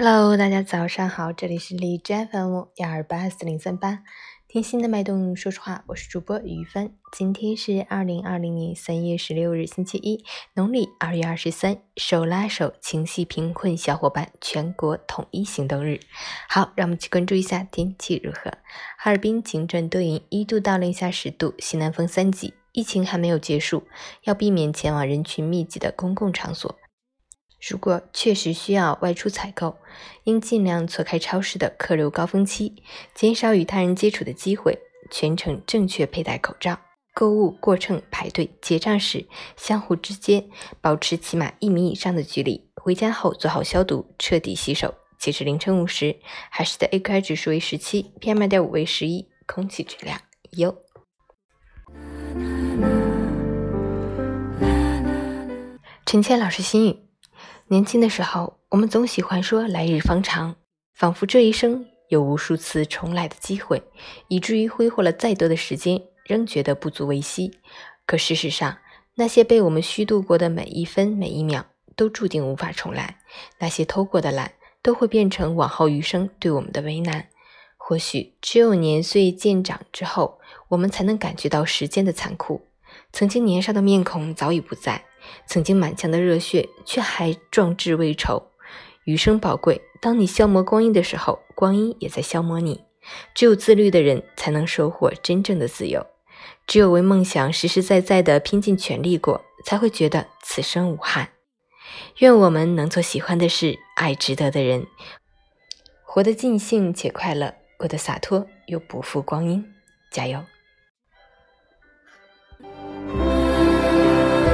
Hello，大家早上好，这里是荔枝 FM 幺二八四零三八，听心的脉动，说实话，我是主播于帆。今天是二零二零年三月十六日，星期一，农历二月二十三，手拉手情系贫困小伙伴全国统一行动日。好，让我们去关注一下天气如何。哈尔滨晴转多云，一度到零下十度，西南风三级。疫情还没有结束，要避免前往人群密集的公共场所。如果确实需要外出采购，应尽量错开超市的客流高峰期，减少与他人接触的机会。全程正确佩戴口罩。购物过秤、排队结账时，相互之间保持起码一米以上的距离。回家后做好消毒，彻底洗手。截至凌晨五时，海市的 AQI 指数为十七，PM 二点五为十一，空气质量优。陈谦老师心语。年轻的时候，我们总喜欢说“来日方长”，仿佛这一生有无数次重来的机会，以至于挥霍了再多的时间，仍觉得不足为惜。可事实上，那些被我们虚度过的每一分每一秒，都注定无法重来。那些偷过的懒，都会变成往后余生对我们的为难。或许只有年岁渐长之后，我们才能感觉到时间的残酷。曾经年少的面孔早已不在。曾经满腔的热血，却还壮志未酬。余生宝贵，当你消磨光阴的时候，光阴也在消磨你。只有自律的人，才能收获真正的自由。只有为梦想实实在在的拼尽全力过，才会觉得此生无憾。愿我们能做喜欢的事，爱值得的人，活得尽兴且快乐，过得洒脱又不负光阴。加油！